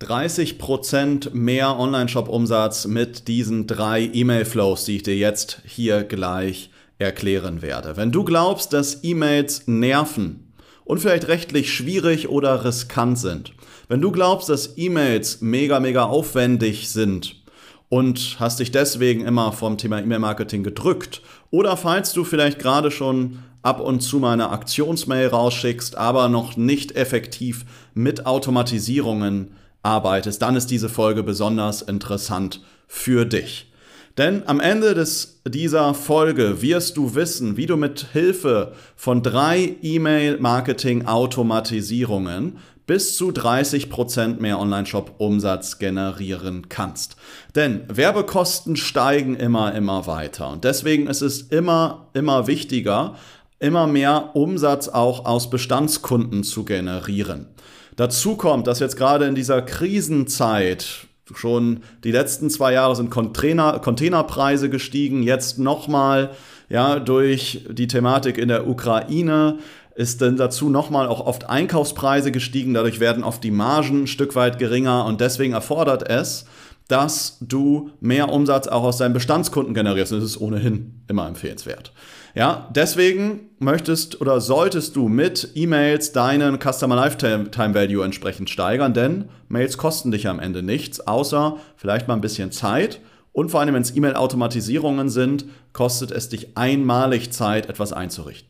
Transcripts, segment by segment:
30% mehr Online-Shop-Umsatz mit diesen drei E-Mail-Flows, die ich dir jetzt hier gleich erklären werde. Wenn du glaubst, dass E-Mails nerven und vielleicht rechtlich schwierig oder riskant sind, wenn du glaubst, dass E-Mails mega, mega aufwendig sind und hast dich deswegen immer vom Thema E-Mail-Marketing gedrückt oder falls du vielleicht gerade schon ab und zu mal eine Aktionsmail rausschickst, aber noch nicht effektiv mit Automatisierungen arbeitest, dann ist diese Folge besonders interessant für dich. Denn am Ende des, dieser Folge wirst du wissen, wie du mit Hilfe von drei E-Mail-Marketing-Automatisierungen bis zu 30% mehr Online-Shop-Umsatz generieren kannst. Denn Werbekosten steigen immer, immer weiter. Und deswegen ist es immer, immer wichtiger, immer mehr Umsatz auch aus Bestandskunden zu generieren. Dazu kommt, dass jetzt gerade in dieser Krisenzeit schon die letzten zwei Jahre sind Container, Containerpreise gestiegen, jetzt nochmal ja, durch die Thematik in der Ukraine ist dann dazu nochmal auch oft Einkaufspreise gestiegen, dadurch werden oft die Margen ein Stück weit geringer und deswegen erfordert es, dass du mehr Umsatz auch aus deinen Bestandskunden generierst. Das ist ohnehin immer empfehlenswert. Ja, deswegen möchtest oder solltest du mit E-Mails deinen Customer Lifetime Value entsprechend steigern, denn Mails kosten dich am Ende nichts, außer vielleicht mal ein bisschen Zeit. Und vor allem, wenn es E-Mail-Automatisierungen sind, kostet es dich einmalig Zeit, etwas einzurichten.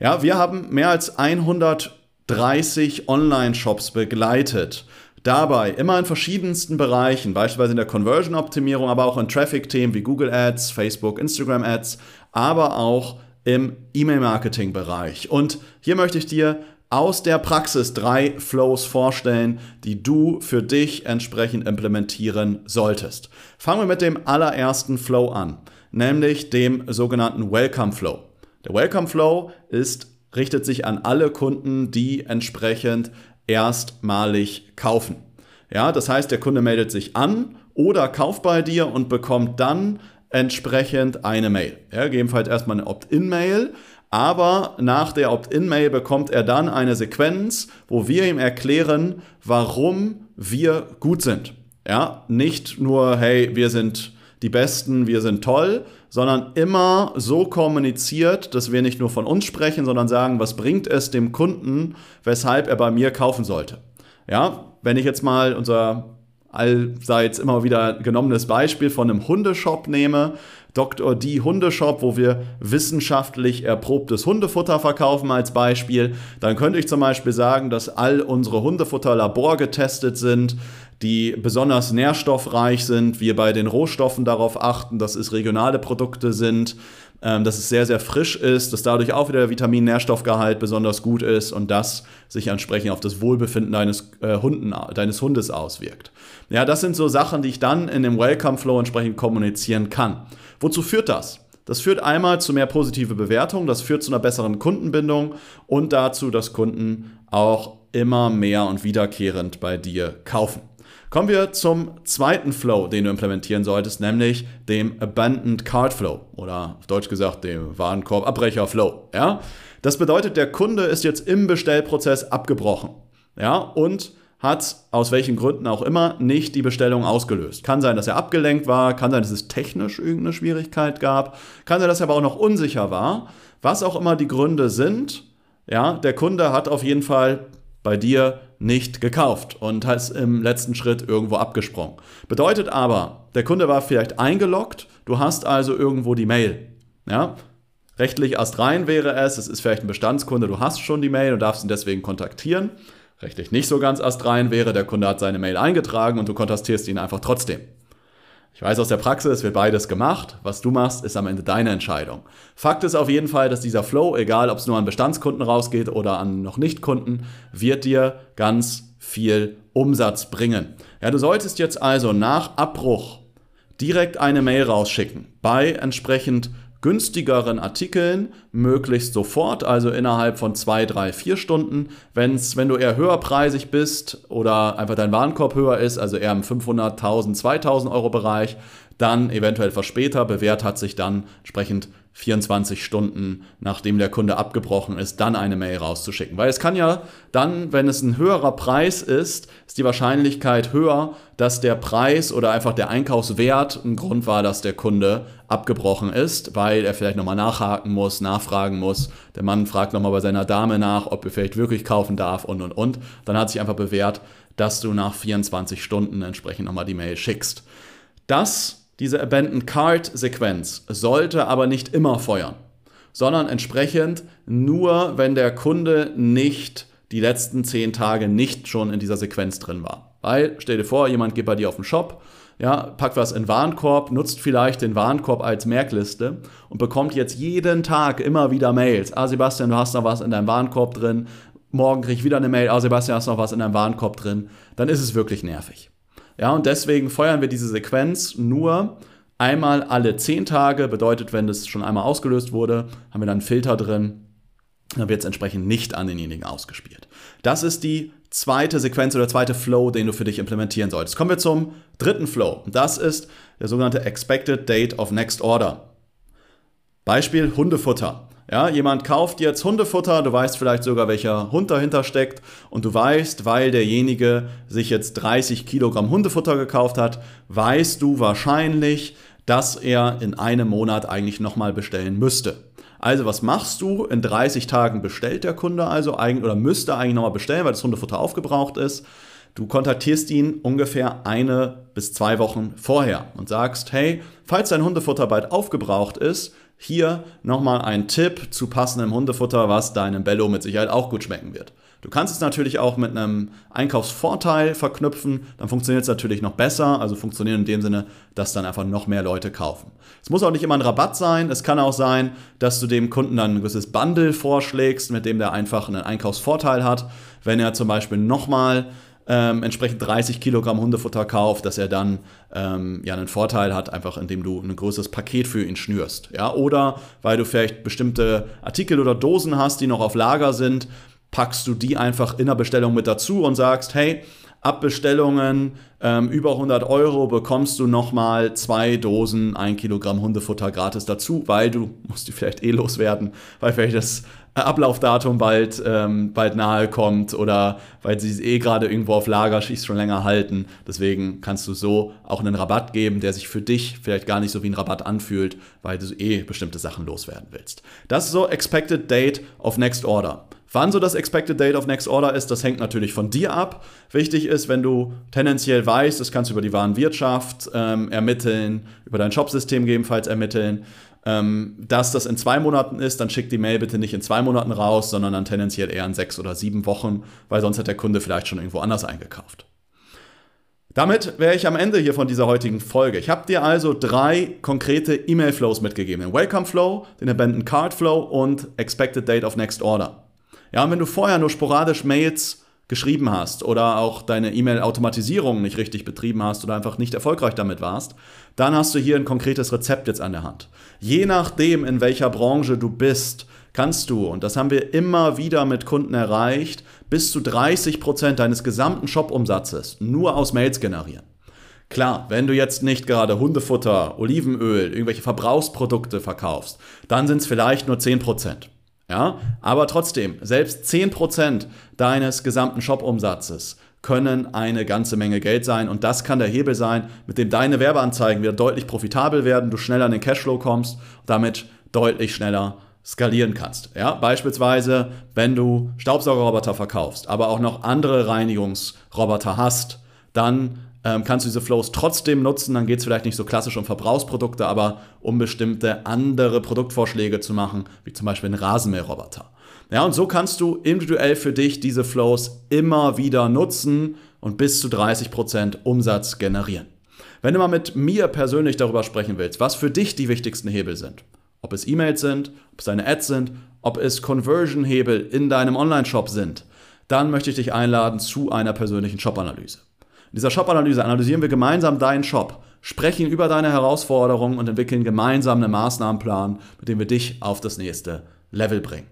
Ja, wir haben mehr als 130 Online-Shops begleitet Dabei immer in verschiedensten Bereichen, beispielsweise in der Conversion-Optimierung, aber auch in Traffic-Themen wie Google Ads, Facebook, Instagram Ads, aber auch im E-Mail-Marketing-Bereich. Und hier möchte ich dir aus der Praxis drei Flows vorstellen, die du für dich entsprechend implementieren solltest. Fangen wir mit dem allerersten Flow an, nämlich dem sogenannten Welcome Flow. Der Welcome Flow ist, richtet sich an alle Kunden, die entsprechend erstmalig kaufen. Ja, das heißt, der Kunde meldet sich an oder kauft bei dir und bekommt dann entsprechend eine Mail. Ja, gegebenenfalls erstmal eine Opt-in-Mail, aber nach der Opt-in-Mail bekommt er dann eine Sequenz, wo wir ihm erklären, warum wir gut sind. Ja, nicht nur, hey, wir sind die Besten, wir sind toll, sondern immer so kommuniziert, dass wir nicht nur von uns sprechen, sondern sagen, was bringt es dem Kunden, weshalb er bei mir kaufen sollte. Ja, wenn ich jetzt mal unser allseits immer wieder genommenes Beispiel von einem Hundeshop nehme, Dr. D. Hundeshop, wo wir wissenschaftlich erprobtes Hundefutter verkaufen als Beispiel, dann könnte ich zum Beispiel sagen, dass all unsere Hundefutter laborgetestet sind, die besonders nährstoffreich sind, wir bei den Rohstoffen darauf achten, dass es regionale Produkte sind, dass es sehr, sehr frisch ist, dass dadurch auch wieder der Vitamin-Nährstoffgehalt besonders gut ist und das sich entsprechend auf das Wohlbefinden deines, äh, Hunden, deines Hundes auswirkt. Ja, das sind so Sachen, die ich dann in dem Welcome Flow entsprechend kommunizieren kann. Wozu führt das? Das führt einmal zu mehr positive Bewertungen, das führt zu einer besseren Kundenbindung und dazu, dass Kunden auch immer mehr und wiederkehrend bei dir kaufen. Kommen wir zum zweiten Flow, den du implementieren solltest, nämlich dem Abandoned Card Flow oder auf Deutsch gesagt dem Warenkorb-Abbrecher Flow. Ja? Das bedeutet, der Kunde ist jetzt im Bestellprozess abgebrochen ja? und hat aus welchen Gründen auch immer nicht die Bestellung ausgelöst. Kann sein, dass er abgelenkt war, kann sein, dass es technisch irgendeine Schwierigkeit gab, kann sein, dass er aber auch noch unsicher war. Was auch immer die Gründe sind, ja, der Kunde hat auf jeden Fall bei dir nicht gekauft und ist im letzten Schritt irgendwo abgesprungen. Bedeutet aber, der Kunde war vielleicht eingeloggt, du hast also irgendwo die Mail. Ja? Rechtlich astrein wäre es, es ist vielleicht ein Bestandskunde, du hast schon die Mail und darfst ihn deswegen kontaktieren. Rechtlich nicht so ganz astrein wäre, der Kunde hat seine Mail eingetragen und du kontaktierst ihn einfach trotzdem. Ich weiß aus der Praxis, wird beides gemacht. Was du machst, ist am Ende deine Entscheidung. Fakt ist auf jeden Fall, dass dieser Flow, egal ob es nur an Bestandskunden rausgeht oder an noch Nicht-Kunden, wird dir ganz viel Umsatz bringen. Ja, du solltest jetzt also nach Abbruch direkt eine Mail rausschicken bei entsprechend günstigeren Artikeln möglichst sofort, also innerhalb von zwei, drei, vier Stunden. Wenn's, wenn du eher höherpreisig bist oder einfach dein Warenkorb höher ist, also eher im 500, 1000, 2000 Euro Bereich, dann eventuell etwas später, bewährt hat sich dann entsprechend 24 Stunden, nachdem der Kunde abgebrochen ist, dann eine Mail rauszuschicken. Weil es kann ja dann, wenn es ein höherer Preis ist, ist die Wahrscheinlichkeit höher, dass der Preis oder einfach der Einkaufswert ein Grund war, dass der Kunde abgebrochen ist, weil er vielleicht nochmal nachhaken muss, nachfragen muss. Der Mann fragt nochmal bei seiner Dame nach, ob er vielleicht wirklich kaufen darf und und und. Dann hat sich einfach bewährt, dass du nach 24 Stunden entsprechend nochmal die Mail schickst. Das diese Abandoned Card Sequenz sollte aber nicht immer feuern, sondern entsprechend nur, wenn der Kunde nicht die letzten zehn Tage nicht schon in dieser Sequenz drin war. Weil, stell dir vor, jemand geht bei dir auf den Shop, ja, packt was in Warenkorb, nutzt vielleicht den Warenkorb als Merkliste und bekommt jetzt jeden Tag immer wieder Mails. Ah, Sebastian, du hast noch was in deinem Warenkorb drin. Morgen kriege ich wieder eine Mail. Ah, Sebastian, hast noch was in deinem Warenkorb drin. Dann ist es wirklich nervig. Ja, und deswegen feuern wir diese Sequenz nur einmal alle zehn Tage. Bedeutet, wenn das schon einmal ausgelöst wurde, haben wir dann einen Filter drin. Dann wird es entsprechend nicht an denjenigen ausgespielt. Das ist die zweite Sequenz oder zweite Flow, den du für dich implementieren solltest. Kommen wir zum dritten Flow. Das ist der sogenannte Expected Date of Next Order. Beispiel Hundefutter. Ja, jemand kauft jetzt Hundefutter, du weißt vielleicht sogar, welcher Hund dahinter steckt und du weißt, weil derjenige sich jetzt 30 Kilogramm Hundefutter gekauft hat, weißt du wahrscheinlich, dass er in einem Monat eigentlich nochmal bestellen müsste. Also was machst du? In 30 Tagen bestellt der Kunde also eigentlich oder müsste eigentlich nochmal bestellen, weil das Hundefutter aufgebraucht ist. Du kontaktierst ihn ungefähr eine bis zwei Wochen vorher und sagst, hey, falls dein Hundefutter bald aufgebraucht ist, hier nochmal ein Tipp zu passendem Hundefutter, was deinem Bello mit Sicherheit auch gut schmecken wird. Du kannst es natürlich auch mit einem Einkaufsvorteil verknüpfen, dann funktioniert es natürlich noch besser, also funktioniert in dem Sinne, dass dann einfach noch mehr Leute kaufen. Es muss auch nicht immer ein Rabatt sein, es kann auch sein, dass du dem Kunden dann ein gewisses Bundle vorschlägst, mit dem der einfach einen Einkaufsvorteil hat. Wenn er zum Beispiel nochmal ähm, entsprechend 30 Kilogramm Hundefutter kauft, dass er dann ähm, ja einen Vorteil hat, einfach indem du ein größeres Paket für ihn schnürst. Ja? Oder weil du vielleicht bestimmte Artikel oder Dosen hast, die noch auf Lager sind, packst du die einfach in der Bestellung mit dazu und sagst, hey, Abbestellungen ähm, über 100 Euro bekommst du nochmal zwei Dosen 1 Kilogramm Hundefutter gratis dazu, weil du musst die vielleicht eh loswerden, weil vielleicht das Ablaufdatum bald, ähm, bald nahe kommt oder weil sie es eh gerade irgendwo auf Lager schießt schon länger halten. Deswegen kannst du so auch einen Rabatt geben, der sich für dich vielleicht gar nicht so wie ein Rabatt anfühlt, weil du eh bestimmte Sachen loswerden willst. Das ist so Expected Date of Next Order. Wann so das Expected Date of Next Order ist, das hängt natürlich von dir ab. Wichtig ist, wenn du tendenziell weißt, das kannst du über die Warenwirtschaft ähm, ermitteln, über dein Shopsystem gegebenenfalls ermitteln, ähm, dass das in zwei Monaten ist, dann schick die Mail bitte nicht in zwei Monaten raus, sondern dann tendenziell eher in sechs oder sieben Wochen, weil sonst hat der Kunde vielleicht schon irgendwo anders eingekauft. Damit wäre ich am Ende hier von dieser heutigen Folge. Ich habe dir also drei konkrete E-Mail-Flows mitgegeben. Den Welcome Flow, den Abandoned Card Flow und Expected Date of Next Order. Ja, und wenn du vorher nur sporadisch Mails geschrieben hast oder auch deine E-Mail-Automatisierung nicht richtig betrieben hast oder einfach nicht erfolgreich damit warst, dann hast du hier ein konkretes Rezept jetzt an der Hand. Je nachdem, in welcher Branche du bist, kannst du, und das haben wir immer wieder mit Kunden erreicht, bis zu 30 Prozent deines gesamten Shop-Umsatzes nur aus Mails generieren. Klar, wenn du jetzt nicht gerade Hundefutter, Olivenöl, irgendwelche Verbrauchsprodukte verkaufst, dann sind es vielleicht nur 10%. Ja, aber trotzdem, selbst 10% deines gesamten Shop-Umsatzes können eine ganze Menge Geld sein. Und das kann der Hebel sein, mit dem deine Werbeanzeigen wieder deutlich profitabel werden, du schneller in den Cashflow kommst, damit deutlich schneller skalieren kannst. Ja, beispielsweise, wenn du Staubsaugerroboter verkaufst, aber auch noch andere Reinigungsroboter hast, dann ähm, kannst du diese Flows trotzdem nutzen. Dann geht es vielleicht nicht so klassisch um Verbrauchsprodukte, aber um bestimmte andere Produktvorschläge zu machen, wie zum Beispiel einen Rasenmäherroboter. Ja, und so kannst du individuell für dich diese Flows immer wieder nutzen und bis zu 30% Umsatz generieren. Wenn du mal mit mir persönlich darüber sprechen willst, was für dich die wichtigsten Hebel sind, ob es E-Mails sind, ob es deine Ads sind, ob es Conversion-Hebel in deinem Online-Shop sind, dann möchte ich dich einladen zu einer persönlichen Shop-Analyse. In dieser Shop-Analyse analysieren wir gemeinsam deinen Shop. sprechen über deine Herausforderungen und entwickeln gemeinsam einen Maßnahmenplan, mit dem wir dich auf das nächste Level bringen.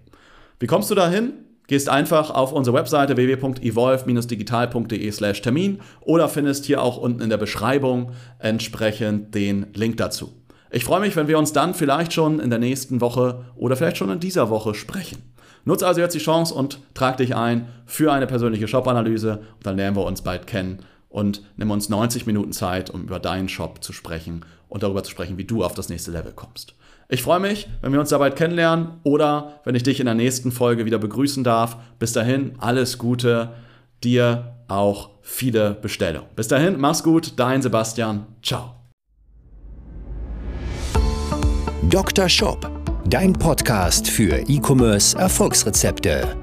Wie kommst du dahin? Gehst einfach auf unsere Webseite www.evolve-digital.de/termin oder findest hier auch unten in der Beschreibung entsprechend den Link dazu. Ich freue mich, wenn wir uns dann vielleicht schon in der nächsten Woche oder vielleicht schon in dieser Woche sprechen. Nutze also jetzt die Chance und trag dich ein für eine persönliche Shop-Analyse und dann lernen wir uns bald kennen und nimm uns 90 Minuten Zeit, um über deinen Shop zu sprechen und darüber zu sprechen, wie du auf das nächste Level kommst. Ich freue mich, wenn wir uns da bald kennenlernen oder wenn ich dich in der nächsten Folge wieder begrüßen darf. Bis dahin, alles Gute, dir auch viele Bestellungen. Bis dahin, mach's gut, dein Sebastian. Ciao. Dr. Shop, dein Podcast für E-Commerce Erfolgsrezepte.